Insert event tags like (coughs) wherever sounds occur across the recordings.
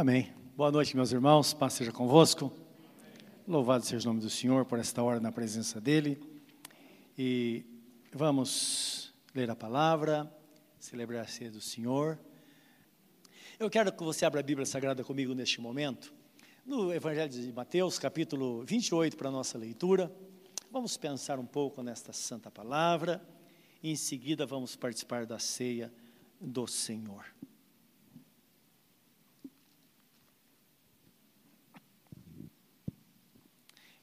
Amém. Boa noite, meus irmãos. Paz seja convosco. Louvado seja o nome do Senhor por esta hora na presença dEle. E vamos ler a palavra, celebrar a ceia do Senhor. Eu quero que você abra a Bíblia Sagrada comigo neste momento, no Evangelho de Mateus, capítulo 28, para a nossa leitura. Vamos pensar um pouco nesta santa palavra e em seguida vamos participar da ceia do Senhor.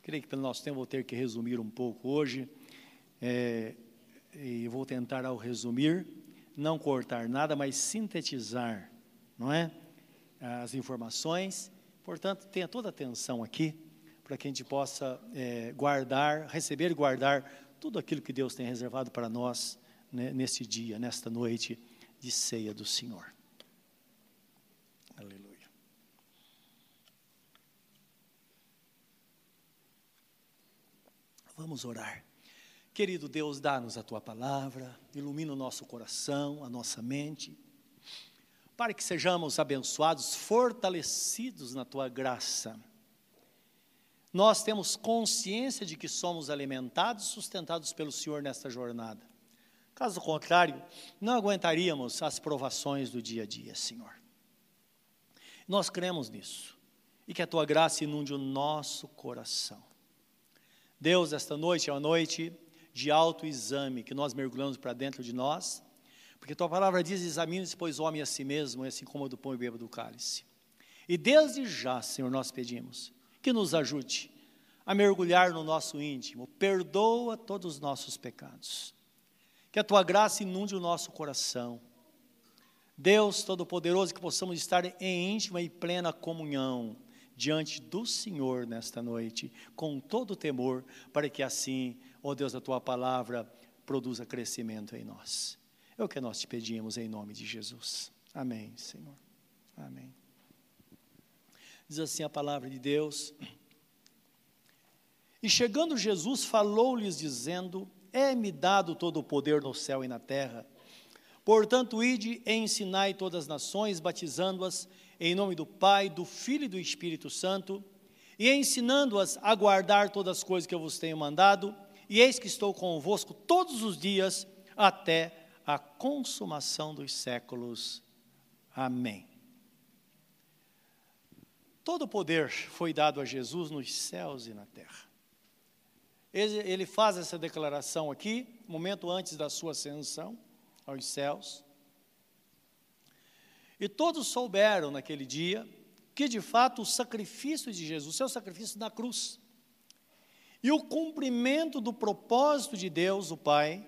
Creio que pelo nosso tempo vou ter que resumir um pouco hoje. É, e vou tentar, ao resumir, não cortar nada, mas sintetizar, não é? As informações. Portanto, tenha toda a atenção aqui, para que a gente possa é, guardar, receber e guardar tudo aquilo que Deus tem reservado para nós né, dia, nesta noite de ceia do Senhor. Vamos orar. Querido Deus, dá-nos a tua palavra, ilumina o nosso coração, a nossa mente, para que sejamos abençoados, fortalecidos na tua graça. Nós temos consciência de que somos alimentados, sustentados pelo Senhor nesta jornada. Caso contrário, não aguentaríamos as provações do dia a dia, Senhor. Nós cremos nisso e que a tua graça inunde o nosso coração. Deus, esta noite é uma noite de autoexame, que nós mergulhamos para dentro de nós, porque tua palavra diz: examine-se, pois, homem a si mesmo, assim como do pão e beba do cálice. E desde já, Senhor, nós pedimos que nos ajude a mergulhar no nosso íntimo, perdoa todos os nossos pecados, que a tua graça inunde o nosso coração. Deus Todo-Poderoso, que possamos estar em íntima e plena comunhão diante do Senhor nesta noite, com todo o temor, para que assim, ó Deus, a tua palavra produza crescimento em nós. É o que nós te pedimos em nome de Jesus. Amém, Senhor. Amém. Diz assim a palavra de Deus. E chegando Jesus, falou-lhes, dizendo: É-me dado todo o poder no céu e na terra. Portanto, ide e ensinai todas as nações, batizando-as em nome do Pai, do Filho e do Espírito Santo, e ensinando-as a guardar todas as coisas que eu vos tenho mandado, e eis que estou convosco todos os dias até a consumação dos séculos. Amém. Todo o poder foi dado a Jesus nos céus e na terra. Ele, ele faz essa declaração aqui, momento antes da sua ascensão aos céus. E todos souberam naquele dia que de fato o sacrifício de Jesus, seu sacrifício na cruz, e o cumprimento do propósito de Deus, o Pai,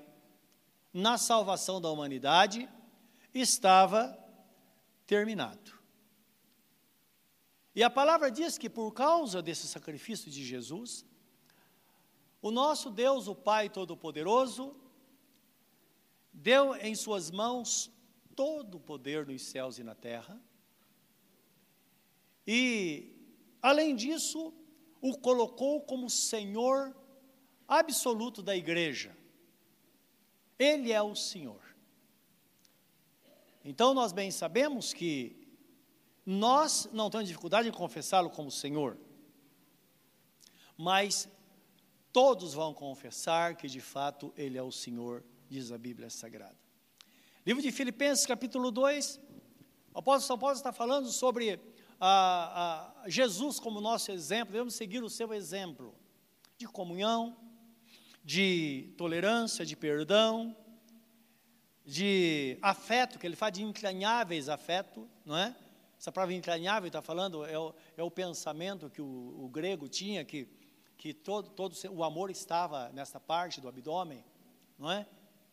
na salvação da humanidade, estava terminado. E a palavra diz que por causa desse sacrifício de Jesus, o nosso Deus, o Pai Todo-Poderoso, deu em suas mãos todo o poder nos céus e na terra. E, além disso, o colocou como Senhor absoluto da igreja. Ele é o Senhor. Então, nós bem sabemos que nós não temos dificuldade em confessá-lo como Senhor, mas todos vão confessar que de fato Ele é o Senhor, diz a Bíblia Sagrada. Livro de Filipenses, capítulo 2, o apóstolo São Paulo está falando sobre a, a Jesus como nosso exemplo, devemos seguir o seu exemplo de comunhão, de tolerância, de perdão, de afeto, que ele fala de entranháveis afeto, não é? Essa palavra entranhável está falando, é o, é o pensamento que o, o, grego tinha, que, que todo, todo o amor estava nessa parte do abdômen, não é?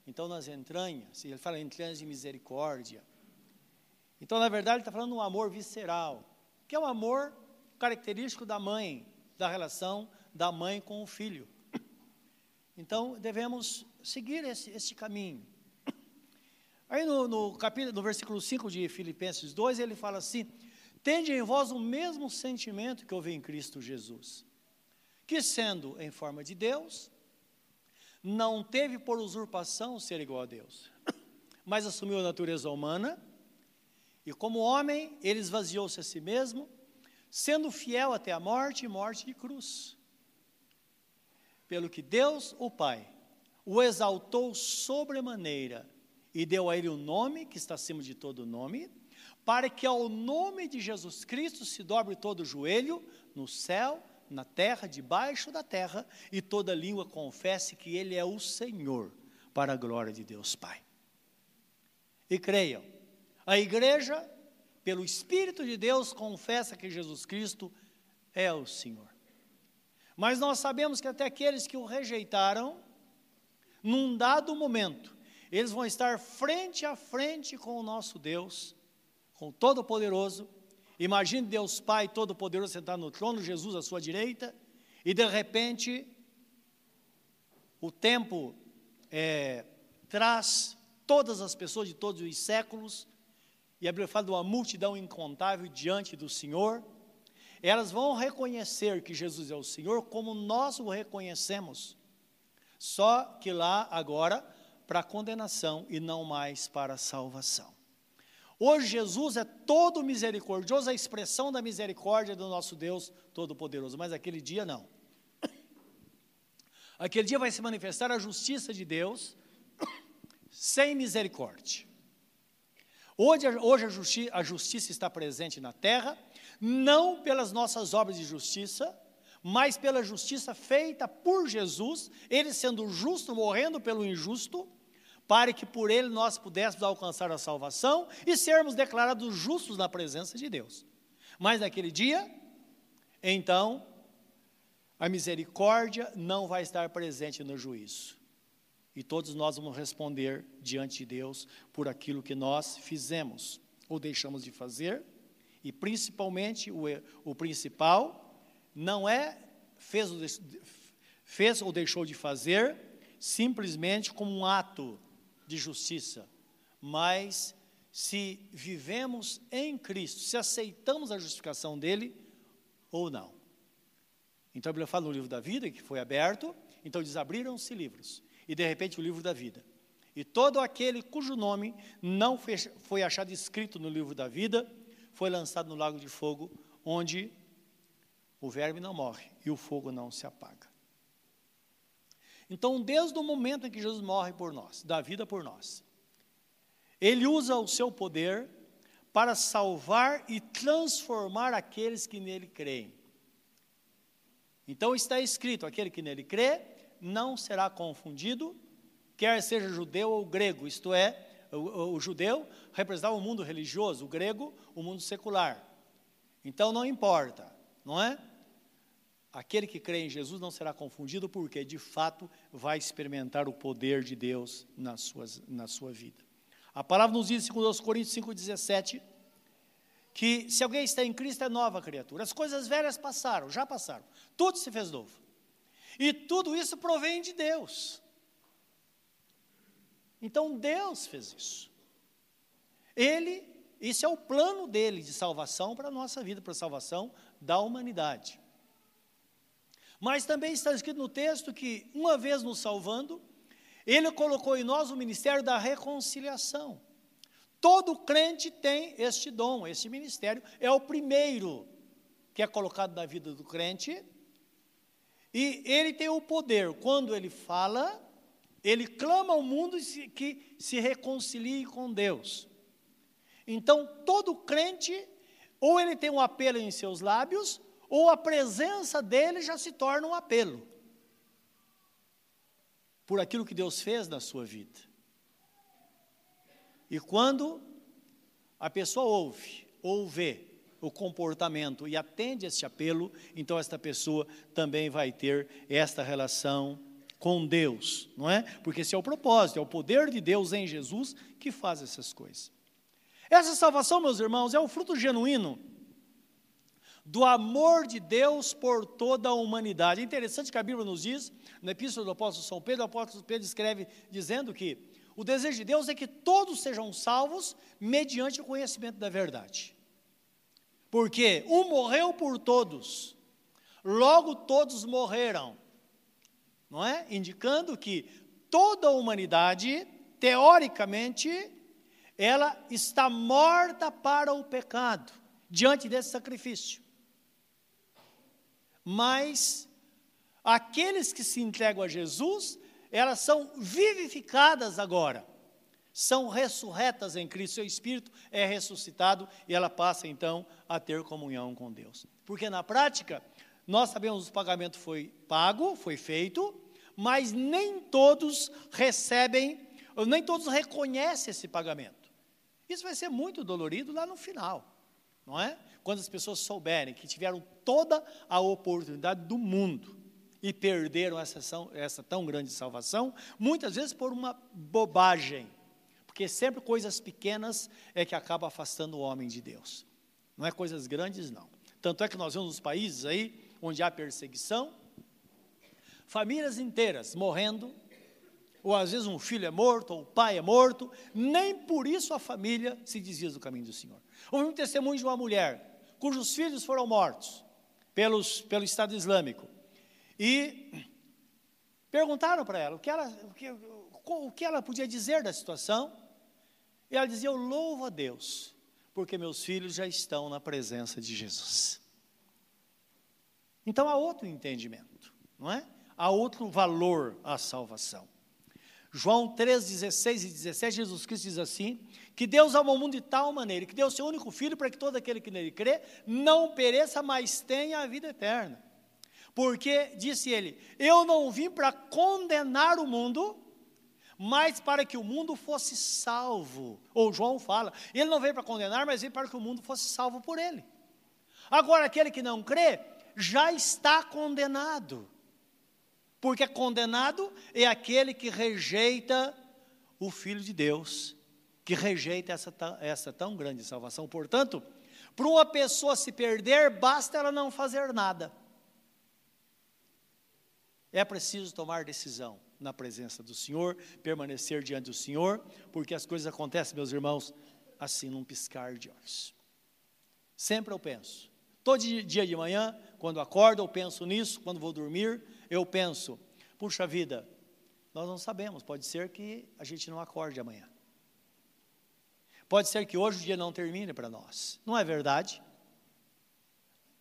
Então, nas entranhas, ele fala entranhas de misericórdia. Então, na verdade, ele está falando um amor visceral, que é o amor característico da mãe, da relação da mãe com o filho. Então, devemos seguir esse, esse caminho. Aí no, no, capítulo, no versículo 5 de Filipenses 2, ele fala assim: Tende em vós o mesmo sentimento que houve em Cristo Jesus, que sendo em forma de Deus, não teve por usurpação ser igual a Deus, (coughs) mas assumiu a natureza humana E como homem, ele esvaziou-se a si mesmo, sendo fiel até a morte e morte de cruz. Pelo que Deus, o Pai, o exaltou sobremaneira e deu a ele o nome que está acima de todo nome, para que ao nome de Jesus Cristo se dobre todo o joelho, no céu, na terra, debaixo da terra, e toda língua confesse que Ele é o Senhor, para a glória de Deus Pai. E creiam, a igreja, pelo Espírito de Deus, confessa que Jesus Cristo é o Senhor. Mas nós sabemos que até aqueles que o rejeitaram, num dado momento, eles vão estar frente a frente com o nosso Deus, com o Todo-Poderoso. Imagine Deus Pai Todo-Poderoso sentado no trono, Jesus à sua direita, e de repente, o tempo é, traz todas as pessoas de todos os séculos, e a Bíblia fala de uma multidão incontável diante do Senhor, elas vão reconhecer que Jesus é o Senhor como nós o reconhecemos, só que lá agora para condenação e não mais para salvação. Hoje Jesus é todo misericordioso, a expressão da misericórdia do nosso Deus Todo-Poderoso, mas aquele dia não. (coughs) Aquele dia vai se manifestar a justiça de Deus sem misericórdia. Hoje, hoje a, justi a justiça está presente na terra, não pelas nossas obras de justiça, mas pela justiça feita por Jesus, ele sendo justo, morrendo pelo injusto, para que por ele nós pudéssemos alcançar a salvação e sermos declarados justos na presença de Deus. Mas naquele dia, então, a misericórdia não vai estar presente no juízo. E todos nós vamos responder diante de Deus por aquilo que nós fizemos ou deixamos de fazer. E principalmente, o, o principal não é fez ou, fez ou deixou de fazer simplesmente como um ato de justiça, mas se vivemos em Cristo, se aceitamos a justificação dele ou não. Então a Bíblia fala no livro da vida, que foi aberto, então desabriram-se livros e de repente o livro da vida. E todo aquele cujo nome não foi achado escrito no livro da vida, foi lançado no lago de fogo, onde o verme não morre e o fogo não se apaga. Então, desde o momento em que Jesus morre por nós, dá vida por nós, ele usa o seu poder para salvar e transformar aqueles que nele creem. Então está escrito: aquele que nele crê não será confundido, quer seja judeu ou grego, isto é, o, o judeu representava o mundo religioso, o grego, o mundo secular. Então não importa, não é? Aquele que crê em Jesus não será confundido, porque de fato vai experimentar o poder de Deus na, suas, na sua vida. A palavra nos diz, segundo Coríntios 5,17, que se alguém está em Cristo é nova criatura. As coisas velhas passaram, já passaram. Tudo se fez novo. E tudo isso provém de Deus. Então Deus fez isso. Ele, isso é o plano dele de salvação para a nossa vida, para a salvação da humanidade. Mas também está escrito no texto que, uma vez nos salvando, ele colocou em nós o ministério da reconciliação. Todo crente tem este dom, este ministério, é o primeiro que é colocado na vida do crente, e ele tem o poder, quando ele fala, ele clama ao mundo que se reconcilie com Deus. Então, todo crente, ou ele tem um apelo em seus lábios, ou a presença dele já se torna um apelo por aquilo que Deus fez na sua vida. E quando a pessoa ouve ou vê o comportamento e atende esse apelo, então esta pessoa também vai ter esta relação com Deus, não é? Porque esse é o propósito, é o poder de Deus em Jesus que faz essas coisas. Essa salvação, meus irmãos, é o fruto genuíno do amor de Deus por toda a humanidade. É interessante que a Bíblia nos diz, na Epístola do Apóstolo São Pedro, o apóstolo Pedro escreve dizendo que o desejo de Deus é que todos sejam salvos mediante o conhecimento da verdade. Porque um morreu por todos, logo todos morreram. Não é? Indicando que toda a humanidade, teoricamente, ela está morta para o pecado, diante desse sacrifício. Mas aqueles que se entregam a Jesus, elas são vivificadas agora, são ressurretas em Cristo, seu espírito é ressuscitado e ela passa então a ter comunhão com Deus. Porque na prática, nós sabemos que o pagamento foi pago, foi feito, mas nem todos recebem, nem todos reconhecem esse pagamento. Isso vai ser muito dolorido lá no final, não é? Quando as pessoas souberem que tiveram toda a oportunidade do mundo e perderam essa, essa tão grande salvação, muitas vezes por uma bobagem, porque sempre coisas pequenas é que acaba afastando o homem de Deus. Não é coisas grandes, não. Tanto é que nós vemos nos países aí onde há perseguição, famílias inteiras morrendo, ou às vezes um filho é morto, ou o pai é morto, nem por isso a família se desvia do caminho do Senhor. Houve um testemunho de uma mulher cujos filhos foram mortos pelos, pelo Estado Islâmico. E perguntaram para ela o que ela, o que, o que ela podia dizer da situação. E ela dizia: Eu louvo a Deus, porque meus filhos já estão na presença de Jesus. Então há outro entendimento, não é? Há outro valor à salvação. João 3, 16 e 17, Jesus Cristo diz assim: que Deus amou o mundo de tal maneira que deu seu único filho para que todo aquele que nele crê não pereça, mas tenha a vida eterna. Porque, disse ele, eu não vim para condenar o mundo, mas para que o mundo fosse salvo. Ou João fala, ele não veio para condenar, mas veio para que o mundo fosse salvo por ele. Agora, aquele que não crê, já está condenado. Porque condenado é aquele que rejeita o Filho de Deus, que rejeita essa, essa tão grande salvação. Portanto, para uma pessoa se perder, basta ela não fazer nada. É preciso tomar decisão na presença do Senhor, permanecer diante do Senhor, porque as coisas acontecem, meus irmãos, assim num piscar de olhos. Sempre eu penso, Todo dia de manhã, quando acordo, eu penso nisso, quando vou dormir, eu penso, puxa vida, nós não sabemos, pode ser que a gente não acorde amanhã. Pode ser que hoje o dia não termine para nós. Não é verdade?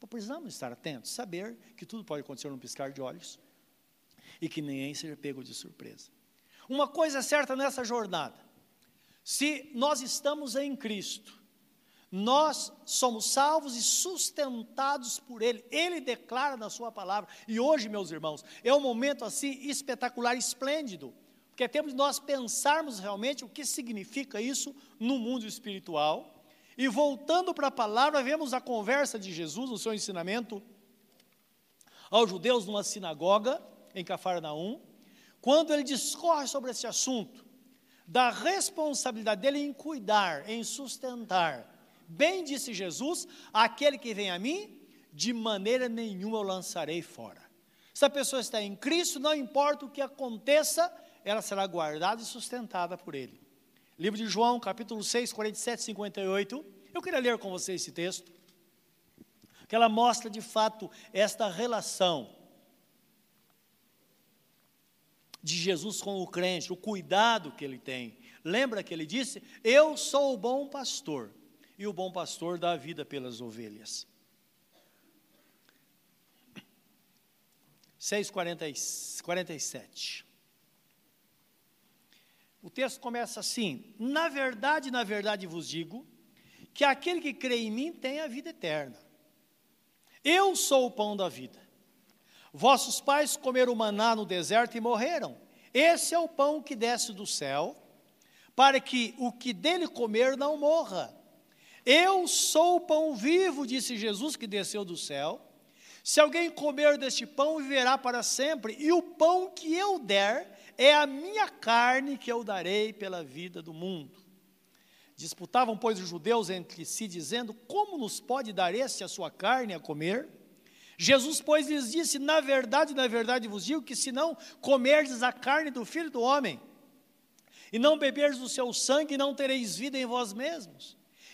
Precisamos estar atentos, saber que tudo pode acontecer num piscar de olhos e que ninguém seja pego de surpresa. Uma coisa é certa nessa jornada: se nós estamos em Cristo, nós somos salvos e sustentados por Ele. Ele declara na Sua palavra. E hoje, meus irmãos, é um momento assim espetacular, esplêndido, porque é tempo de nós pensarmos realmente o que significa isso no mundo espiritual. E voltando para a palavra, vemos a conversa de Jesus, o seu ensinamento aos judeus numa sinagoga em Cafarnaum, quando ele discorre sobre esse assunto, da responsabilidade dele em cuidar, em sustentar Bem disse Jesus: aquele que vem a mim, de maneira nenhuma eu lançarei fora. Se a pessoa está em Cristo, não importa o que aconteça, ela será guardada e sustentada por Ele. Livro de João, capítulo 6, 47 e 58. Eu queria ler com você esse texto, que ela mostra de fato esta relação de Jesus com o crente, o cuidado que ele tem. Lembra que ele disse: Eu sou o bom pastor e o bom pastor dá a vida pelas ovelhas. 6,47. O texto começa assim: Na verdade, na verdade vos digo, que aquele que crê em mim tem a vida eterna. Eu sou o pão da vida. Vossos pais comeram maná no deserto e morreram. Esse é o pão que desce do céu, para que o que dele comer não morra. Eu sou o pão vivo, disse Jesus, que desceu do céu. Se alguém comer deste pão, viverá para sempre, e o pão que eu der é a minha carne que eu darei pela vida do mundo. Disputavam, pois, os judeus entre si, dizendo: Como nos pode dar este a sua carne a comer? Jesus, pois, lhes disse: Na verdade, na verdade vos digo que se não comerdes a carne do filho do homem, e não beberdes o seu sangue, não tereis vida em vós mesmos.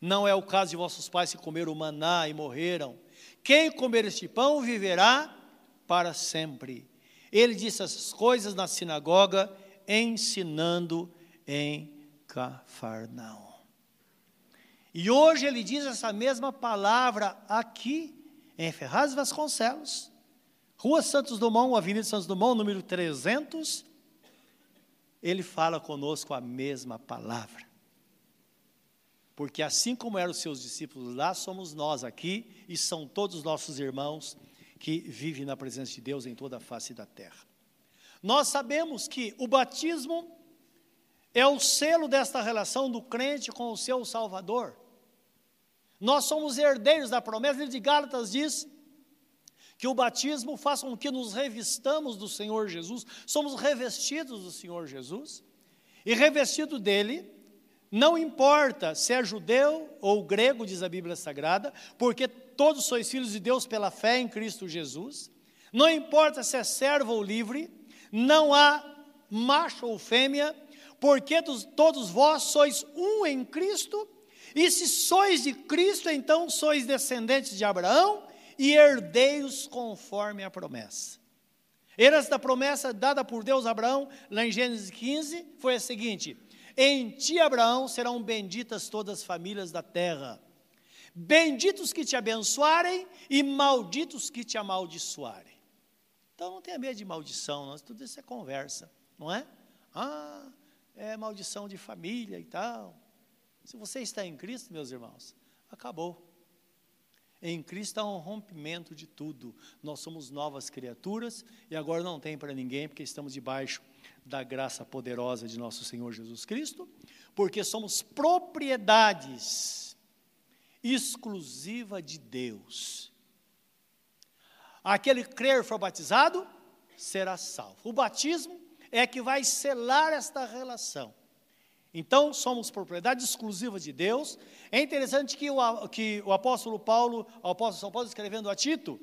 Não é o caso de vossos pais que comeram maná e morreram. Quem comer este pão viverá para sempre. Ele disse essas coisas na sinagoga, ensinando em Cafarnaum. E hoje ele diz essa mesma palavra aqui, em Ferraz Vasconcelos, Rua Santos Dumont, Avenida Santos Dumont, número 300. Ele fala conosco a mesma palavra. Porque assim como eram os seus discípulos lá, somos nós aqui e são todos os nossos irmãos que vivem na presença de Deus em toda a face da terra. Nós sabemos que o batismo é o selo desta relação do crente com o seu Salvador. Nós somos herdeiros da promessa. Ele de Gálatas diz que o batismo faz com que nos revistamos do Senhor Jesus, somos revestidos do Senhor Jesus, e revestido dele, não importa se é judeu ou grego, diz a Bíblia Sagrada, porque todos sois filhos de Deus pela fé em Cristo Jesus, não importa se é servo ou livre, não há macho ou fêmea, porque todos vós sois um em Cristo, e se sois de Cristo, então sois descendentes de Abraão e herdeiros conforme a promessa. Herança da promessa dada por Deus a Abraão, lá em Gênesis 15, foi a seguinte: Em ti, Abraão, serão benditas todas as famílias da terra. Benditos que te abençoarem e malditos que te amaldiçoarem. Então não tenha medo de maldição, não. tudo isso é conversa, não é? Ah, é maldição de família e tal. Se você está em Cristo, meus irmãos, acabou. Em Cristo há um rompimento de tudo. Nós somos novas criaturas e agora não tem para ninguém, porque estamos debaixo da graça poderosa de nosso Senhor Jesus Cristo, porque somos propriedades exclusiva de Deus. Aquele que crer for batizado será salvo. O batismo é que vai selar esta relação. Então, somos propriedade exclusiva de Deus. É interessante que o, que o apóstolo Paulo, o apóstolo São Paulo escrevendo a Tito,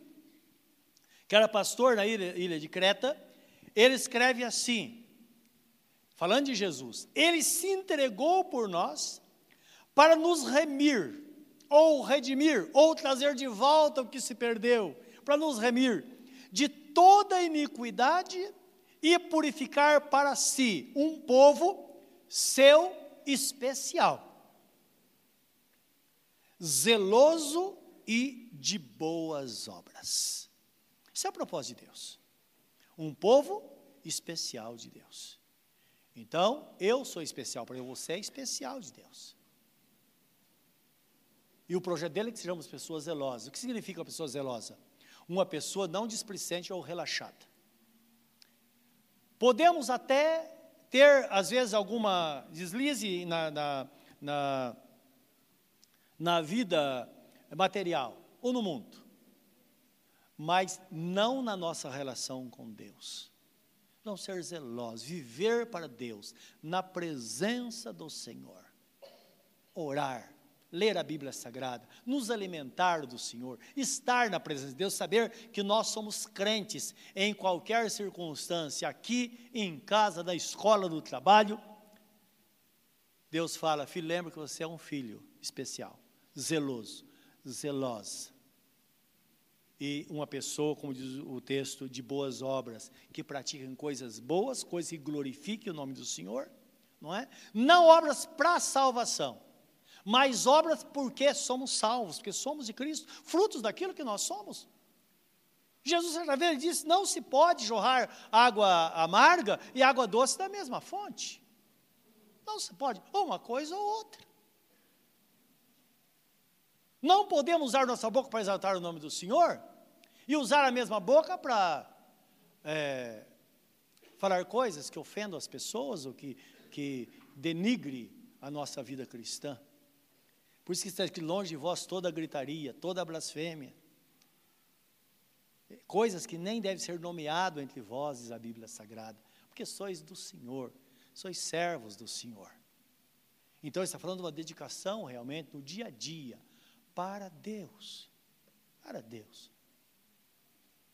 que era pastor na ilha, ilha de Creta, ele escreve assim, falando de Jesus: Ele se entregou por nós para nos remir, ou redimir, ou trazer de volta o que se perdeu, para nos remir de toda iniquidade e purificar para si um povo seu especial, zeloso e de boas obras. Isso é o propósito de Deus. Um povo especial de Deus. Então, eu sou especial para você é especial de Deus. E o projeto dele é que sejamos pessoas zelosas. O que significa uma pessoa zelosa? Uma pessoa não displicente ou relaxada. Podemos até ter, às vezes, alguma deslize na, na, na, na vida material ou no mundo, mas não na nossa relação com Deus. Não ser zelosos, viver para Deus, na presença do Senhor, orar, ler a Bíblia Sagrada, nos alimentar do Senhor, estar na presença de Deus, saber que nós somos crentes em qualquer circunstância, aqui, em casa, na escola, no trabalho. Deus fala, filho, lembra que você é um filho especial, zeloso, zelosa. E uma pessoa, como diz o texto, de boas obras, que praticam coisas boas, coisas que glorifiquem o nome do Senhor, não é? Não obras para salvação, mais obras porque somos salvos, porque somos de Cristo, frutos daquilo que nós somos. Jesus certa vez disse: não se pode jorrar água amarga e água doce da mesma fonte. Não se pode, ou uma coisa ou outra. Não podemos usar nossa boca para exaltar o nome do Senhor e usar a mesma boca para é, falar coisas que ofendam as pessoas ou que, que denigre a nossa vida cristã. Por isso que está aqui longe de vós toda gritaria, toda blasfêmia. Coisas que nem devem ser nomeado entre vós, diz a Bíblia Sagrada, porque sois do Senhor, sois servos do Senhor. Então, está falando de uma dedicação realmente no dia a dia para Deus. Para Deus.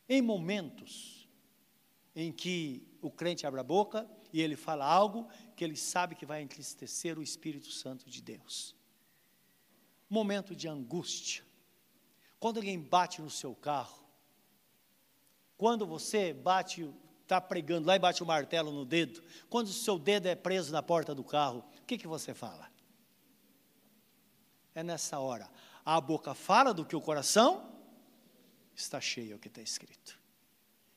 Em momentos em que o crente abre a boca e ele fala algo que ele sabe que vai entristecer o Espírito Santo de Deus. Momento de angústia. Quando alguém bate no seu carro, quando você bate, está pregando lá e bate o martelo no dedo, quando o seu dedo é preso na porta do carro, o que, que você fala? É nessa hora. A boca fala do que o coração está cheio, é o que está escrito.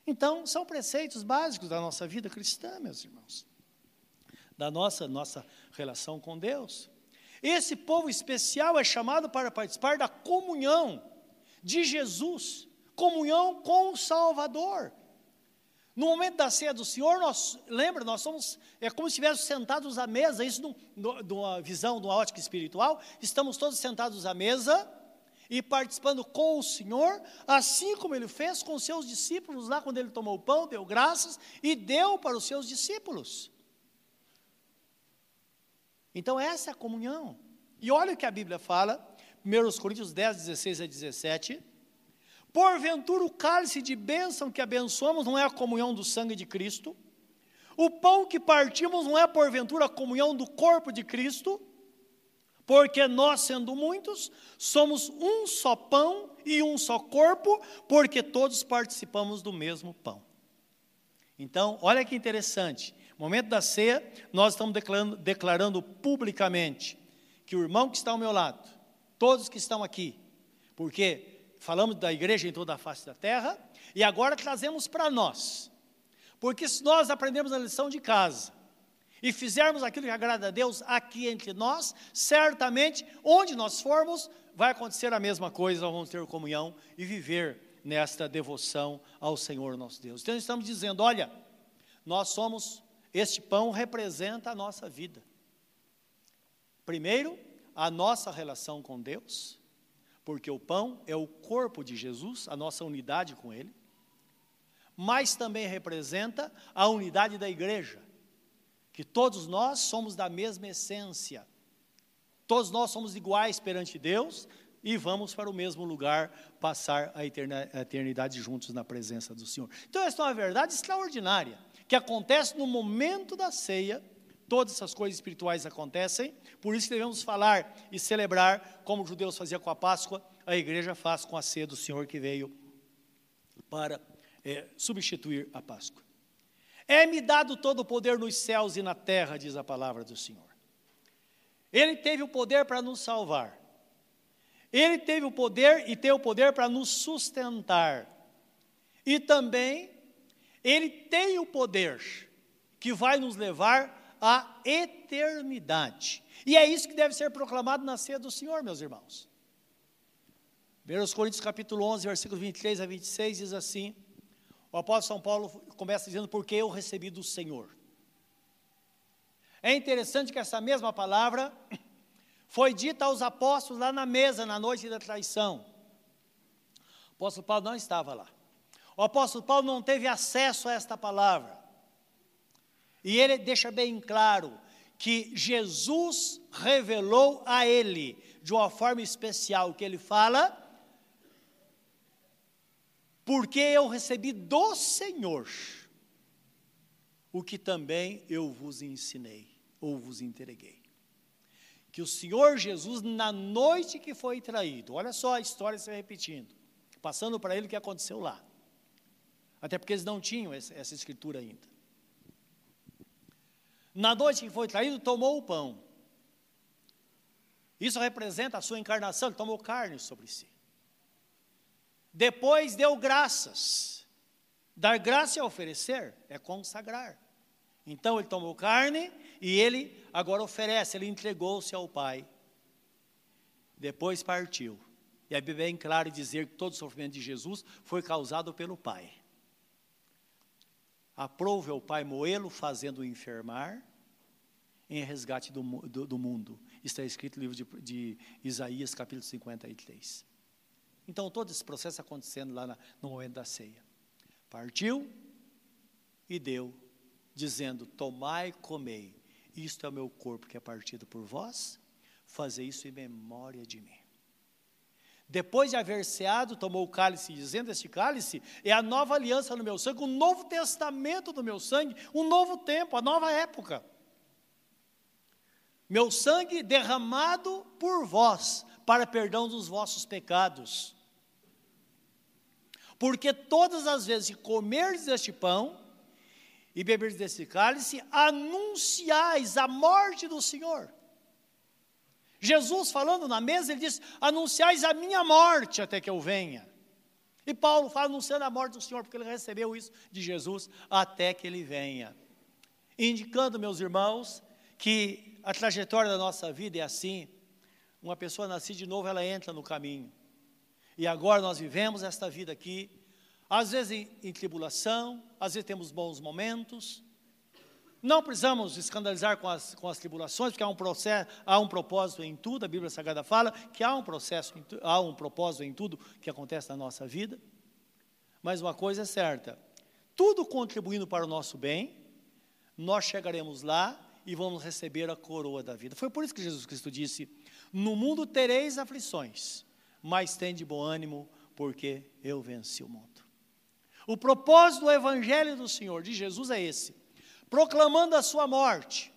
Então, são preceitos básicos da nossa vida cristã, meus irmãos, da nossa, nossa relação com Deus. Esse povo especial é chamado para participar da comunhão de Jesus, comunhão com o Salvador. No momento da ceia do Senhor, nós, lembra, nós somos, é como se estivéssemos sentados à mesa, isso de uma visão, de uma ótica espiritual, estamos todos sentados à mesa, e participando com o Senhor, assim como ele fez com seus discípulos lá quando ele tomou o pão, deu graças e deu para os seus discípulos. Então, essa é a comunhão. E olha o que a Bíblia fala, 1 Coríntios 10, 16 a 17. Porventura, o cálice de bênção que abençoamos não é a comunhão do sangue de Cristo? O pão que partimos não é, porventura, a comunhão do corpo de Cristo? Porque nós, sendo muitos, somos um só pão e um só corpo, porque todos participamos do mesmo pão. Então, olha que interessante. No momento da ceia, nós estamos declarando, declarando publicamente que o irmão que está ao meu lado, todos que estão aqui, porque falamos da igreja em toda a face da terra, e agora trazemos para nós. Porque se nós aprendemos a lição de casa, e fizermos aquilo que agrada a Deus aqui entre nós, certamente, onde nós formos, vai acontecer a mesma coisa, nós vamos ter comunhão e viver nesta devoção ao Senhor nosso Deus. Então estamos dizendo, olha, nós somos, este pão representa a nossa vida. Primeiro, a nossa relação com Deus, porque o pão é o corpo de Jesus, a nossa unidade com Ele, mas também representa a unidade da igreja que todos nós somos da mesma essência. Todos nós somos iguais perante Deus e vamos para o mesmo lugar passar a eternidade juntos na presença do Senhor. Então, essa é uma verdade extraordinária que acontece no momento da ceia. Todas essas coisas espirituais acontecem, por isso devemos falar e celebrar como os judeus faziam com a Páscoa, a igreja faz com a ceia do Senhor que veio para é, substituir a Páscoa. É-me dado todo o poder nos céus e na terra, diz a palavra do Senhor. Ele teve o poder para nos salvar. Ele teve o poder e tem o poder para nos sustentar. E também, ele tem o poder que vai nos levar à eternidade. E é isso que deve ser proclamado na ceia do Senhor, meus irmãos. 1 Coríntios capítulo 11, versículo 23 a 26 diz assim: o apóstolo São Paulo começa dizendo, porque eu recebi do Senhor. É interessante que essa mesma palavra foi dita aos apóstolos lá na mesa, na noite da traição. O apóstolo Paulo não estava lá. O apóstolo Paulo não teve acesso a esta palavra. E ele deixa bem claro que Jesus revelou a ele, de uma forma especial, que ele fala porque eu recebi do Senhor o que também eu vos ensinei, ou vos entreguei. Que o Senhor Jesus, na noite que foi traído, olha só a história se repetindo, passando para ele o que aconteceu lá. Até porque eles não tinham essa escritura ainda. Na noite que foi traído, tomou o pão. Isso representa a sua encarnação, ele tomou carne sobre si. Depois deu graças. Dar graça é oferecer, é consagrar. Então ele tomou carne e ele agora oferece, ele entregou-se ao Pai. Depois partiu. E a Bíblia é bem clara dizer que todo o sofrimento de Jesus foi causado pelo Pai. Aprove o Pai moê-lo, fazendo-o enfermar, em resgate do, do, do, mundo. Está escrito no livro de, de Isaías, capítulo 53. Então, todo esse processo acontecendo lá na, no momento da ceia. Partiu e deu, dizendo: Tomai, comei, Isto é o meu corpo que é partido por vós, fazer isso em memória de mim. Depois de haver ceado, tomou o cálice, dizendo: Este cálice é a nova aliança no meu sangue, o novo testamento do meu sangue, um novo tempo, a nova época. Meu sangue derramado por vós, para perdão dos vossos pecados. Porque todas as vezes que comerdes este pão e beberdes desse cálice, anunciais a morte do Senhor. Jesus falando na mesa, ele diz: anunciais a minha morte até que eu venha. E Paulo fala anunciando a morte do Senhor, porque ele recebeu isso de Jesus até que ele venha. Indicando, meus irmãos, que a trajetória da nossa vida é assim. Uma pessoa nascida de novo, ela entra no caminho. E agora nós vivemos esta vida aqui, às vezes em, em tribulação, às vezes temos bons momentos, não precisamos escandalizar com as, com as tribulações, porque há um, processo, há um propósito em tudo, a Bíblia Sagrada fala que há um processo, há um propósito em tudo que acontece na nossa vida. Mas uma coisa é certa: tudo contribuindo para o nosso bem, nós chegaremos lá e vamos receber a coroa da vida. Foi por isso que Jesus Cristo disse: No mundo tereis aflições, mas tem de bom ânimo, porque eu venci o mundo. O propósito do Evangelho do Senhor, de Jesus, é esse proclamando a sua morte,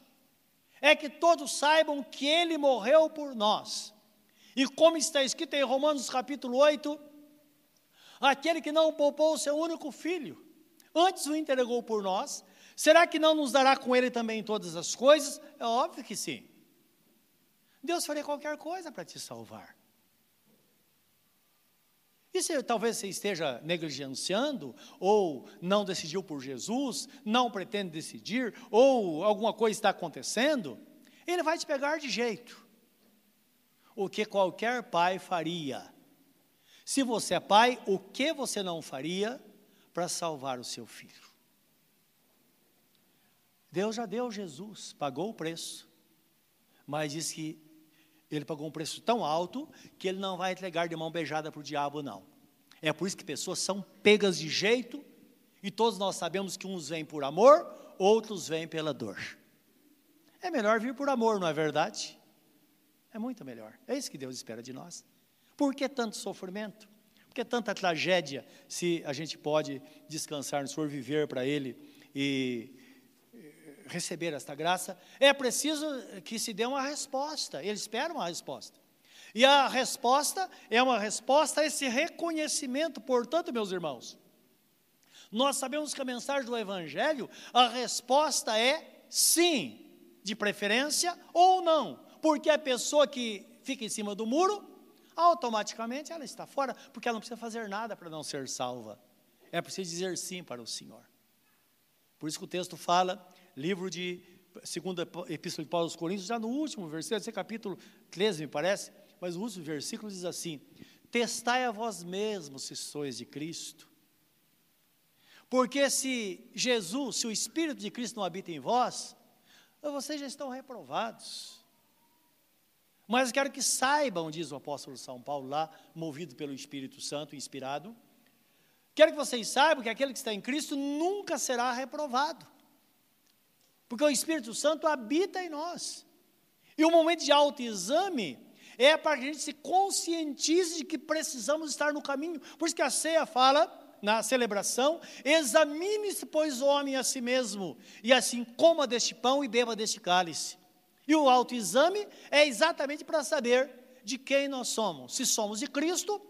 é que todos saibam que ele morreu por nós. E como está escrito em Romanos capítulo 8, aquele que não poupou o seu único filho, antes o entregou por nós, será que não nos dará com ele também todas as coisas? É óbvio que sim. Deus faria qualquer coisa para te salvar. E se talvez você esteja negligenciando, ou não decidiu por Jesus, não pretende decidir, ou alguma coisa está acontecendo, ele vai te pegar de jeito. O que qualquer pai faria. Se você é pai, o que você não faria para salvar o seu filho? Deus já deu Jesus, pagou o preço, mas diz que ele pagou um preço tão alto que ele não vai entregar de mão beijada para o diabo, não. É por isso que pessoas são pegas de jeito, e todos nós sabemos que uns vêm por amor, outros vêm pela dor. É melhor vir por amor, não é verdade? É muito melhor. É isso que Deus espera de nós. Por que tanto sofrimento? Por que tanta tragédia, se a gente pode descansar no Senhor, viver para Ele e receber esta graça, é preciso que se dê uma resposta. Ele espera uma resposta. E a resposta é uma resposta a esse reconhecimento, portanto, meus irmãos. Nós sabemos que a mensagem do Evangelho, a resposta é sim, de preferência ou não, porque a pessoa que fica em cima do muro, automaticamente ela está fora, porque ela não precisa fazer nada para não ser salva. É preciso dizer sim para o Senhor. Por isso que o texto fala livro de segunda epístola de Paulo aos Coríntios, já no último versículo, esse capítulo 13, me parece, mas o último versículo diz assim: Testai a vós mesmos se sois de Cristo. Porque se Jesus, se o Espírito de Cristo não habita em vós, vocês já estão reprovados. Mas quero que saibam, diz o apóstolo São Paulo lá, movido pelo Espírito Santo, inspirado, quero que vocês saibam que aquele que está em Cristo nunca será reprovado. Porque o Espírito Santo habita em nós. E o momento de autoexame é para que a gente se conscientize de que precisamos estar no caminho. Por isso que a ceia fala, na celebração, examine-se, pois, o homem a si mesmo, e assim coma deste pão e beba deste cálice. E o autoexame é exatamente para saber de quem nós somos. Se somos de Cristo,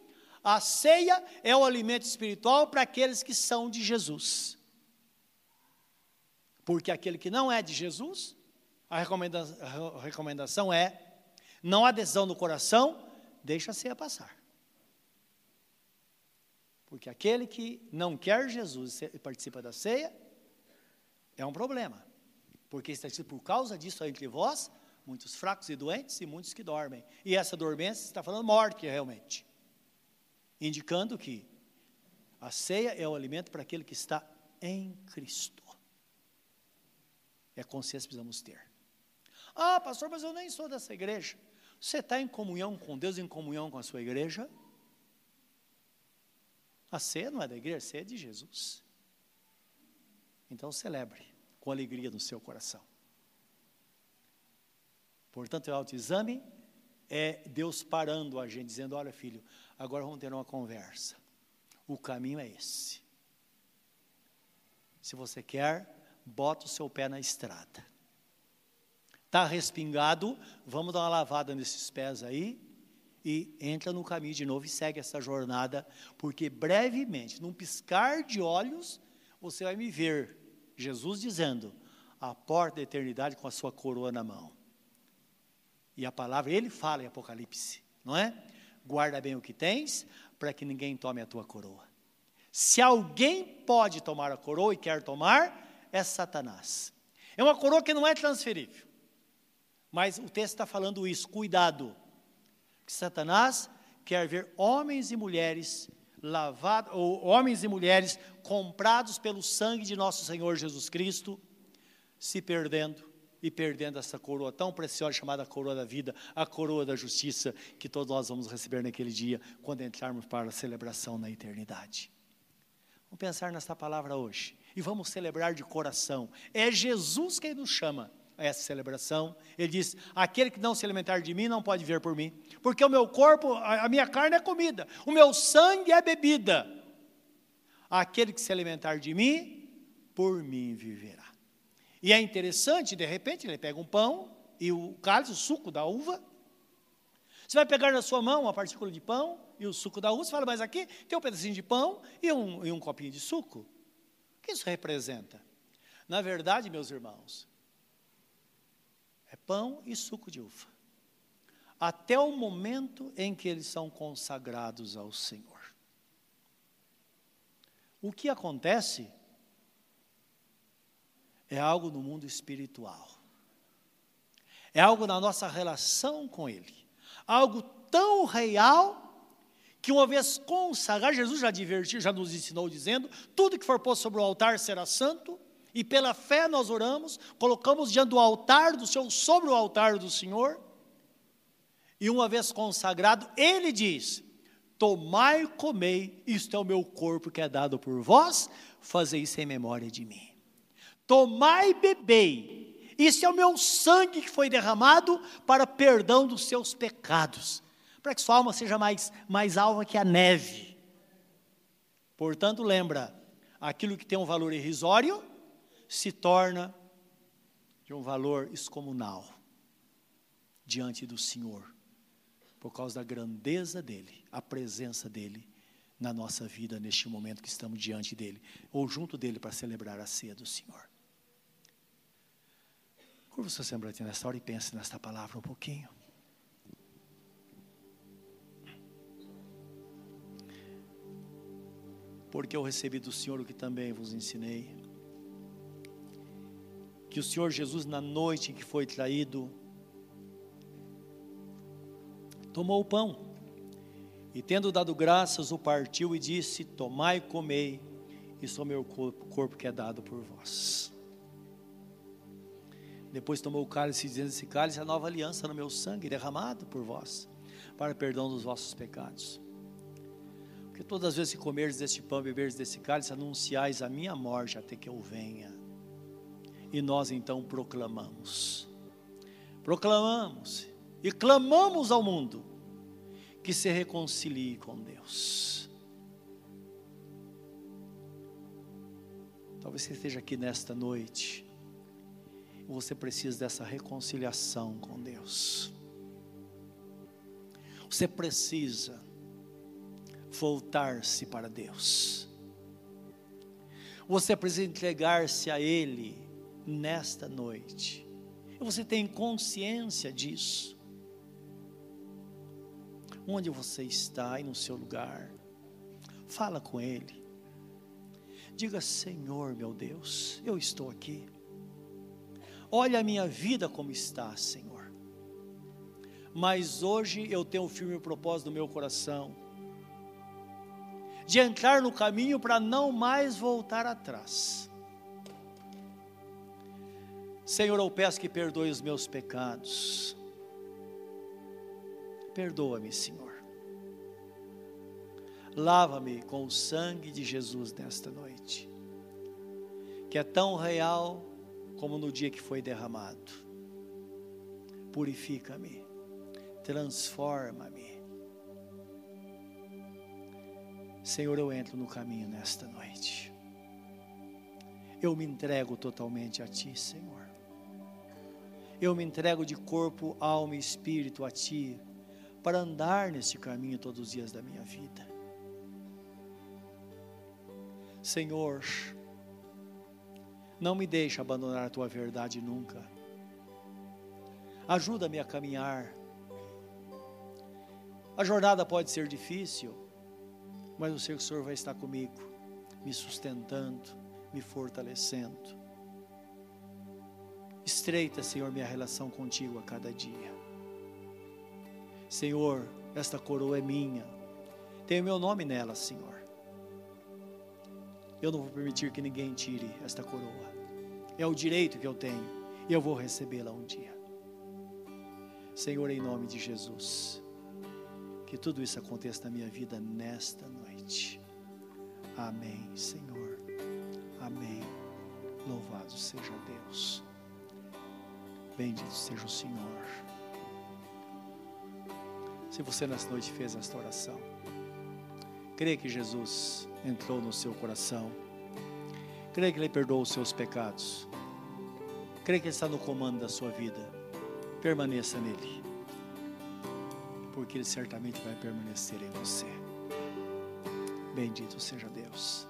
a ceia é o alimento espiritual para aqueles que são de Jesus. Porque aquele que não é de Jesus, a recomendação, é: não há decisão no coração, deixa a ceia passar. Porque aquele que não quer Jesus e participa da ceia, é um problema. Porque está escrito, por causa disso entre vós, muitos fracos e doentes e muitos que dormem. E essa dormência está falando morte realmente. Indicando que a ceia é o alimento para aquele que está em Cristo. É consciência que precisamos ter. Ah, pastor, mas eu nem sou dessa igreja. Você está em comunhão com Deus, em comunhão com a sua igreja? A ceia não é da igreja, a ceia é de Jesus. Então celebre com alegria no seu coração. Portanto, o autoexame é Deus parando a gente, dizendo: Olha, filho, agora vamos ter uma conversa. O caminho é esse. Se você quer, bota o seu pé na estrada. Está respingado, vamos dar uma lavada nesses pés aí e entra no caminho de novo e segue essa jornada, porque brevemente, num piscar de olhos, você vai me ver, Jesus dizendo, a porta da eternidade com a sua coroa na mão. E a palavra, ele fala em Apocalipse, não é? Guarda bem o que tens, para que ninguém tome a tua coroa. Se alguém pode tomar a coroa e quer tomar, é Satanás. É uma coroa que não é transferível. Mas o texto está falando isso, cuidado. Que Satanás quer ver homens e mulheres lavados, ou homens e mulheres comprados pelo sangue de nosso Senhor Jesus Cristo, se perdendo e perdendo essa coroa tão preciosa chamada coroa da vida, a coroa da justiça, que todos nós vamos receber naquele dia, quando entrarmos para a celebração na eternidade. Vamos pensar nessa palavra hoje e vamos celebrar de coração. É Jesus quem nos chama a essa celebração. Ele diz: Aquele que não se alimentar de mim não pode vir por mim, porque o meu corpo, a minha carne é comida, o meu sangue é bebida. Aquele que se alimentar de mim, por mim viverá. E é interessante, de repente, ele pega um pão e o cálice, o suco da uva. Você vai pegar na sua mão uma partícula de pão e o suco da uva, você fala, mas aqui tem um pedacinho de pão e um, e um copinho de suco. Que isso representa? Na verdade, meus irmãos, é pão e suco de uva. Até o momento em que eles são consagrados ao Senhor. O que acontece é algo no mundo espiritual. É algo na nossa relação com Ele. Algo tão real que uma vez consagrado, Jesus já divertiu, já nos ensinou dizendo, tudo que for posto sobre o altar será santo, e pela fé nós oramos, colocamos diante do altar do Senhor, sobre o altar do Senhor, e uma vez consagrado, Ele diz, tomai e comei, isto é o meu corpo que é dado por vós, fazei isso em memória de mim. Tomai e bebei. Isso é o meu sangue que foi derramado para perdão dos seus pecados, para que sua alma seja mais, mais alva que a neve. Portanto, lembra, aquilo que tem um valor irrisório se torna de um valor excomunal diante do Senhor, por causa da grandeza dele, a presença dele na nossa vida neste momento que estamos diante dele, ou junto dele para celebrar a ceia do Senhor. Curva o seu semblante nesta hora e pense nesta palavra um pouquinho. Porque eu recebi do Senhor o que também vos ensinei. Que o Senhor Jesus, na noite em que foi traído, tomou o pão e, tendo dado graças, o partiu e disse: Tomai e comei, isso é o meu corpo, corpo que é dado por vós. Depois tomou o cálice, dizendo: Esse cálice é a nova aliança no meu sangue, derramado por vós, para perdão dos vossos pecados. Porque todas as vezes que comerdes deste pão, beberdes desse cálice, anunciais a minha morte até que eu venha. E nós então proclamamos, proclamamos e clamamos ao mundo que se reconcilie com Deus. Talvez você esteja aqui nesta noite você precisa dessa reconciliação com Deus. Você precisa voltar-se para Deus. Você precisa entregar-se a Ele nesta noite. E você tem consciência disso. Onde você está aí no seu lugar, fala com Ele. Diga: Senhor meu Deus, eu estou aqui. Olha a minha vida como está, Senhor. Mas hoje eu tenho um firme propósito no meu coração de entrar no caminho para não mais voltar atrás. Senhor, eu peço que perdoe os meus pecados. Perdoa-me, Senhor. Lava-me com o sangue de Jesus nesta noite, que é tão real como no dia que foi derramado. Purifica-me, transforma-me. Senhor, eu entro no caminho nesta noite. Eu me entrego totalmente a Ti, Senhor. Eu me entrego de corpo, alma e espírito a Ti, para andar neste caminho todos os dias da minha vida. Senhor, não me deixe abandonar a tua verdade nunca. Ajuda-me a caminhar. A jornada pode ser difícil, mas eu sei que o Senhor vai estar comigo, me sustentando, me fortalecendo. Estreita, Senhor, minha relação contigo a cada dia. Senhor, esta coroa é minha. Tem o meu nome nela, Senhor. Eu não vou permitir que ninguém tire esta coroa. É o direito que eu tenho e eu vou recebê-la um dia. Senhor, em nome de Jesus, que tudo isso aconteça na minha vida nesta noite. Amém, Senhor. Amém. Louvado seja Deus. Bendito seja o Senhor. Se você nessa noite fez esta oração, crê que Jesus entrou no seu coração. Creia que Ele perdoou os seus pecados. Creia que Ele está no comando da sua vida. Permaneça nele. Porque Ele certamente vai permanecer em você. Bendito seja Deus.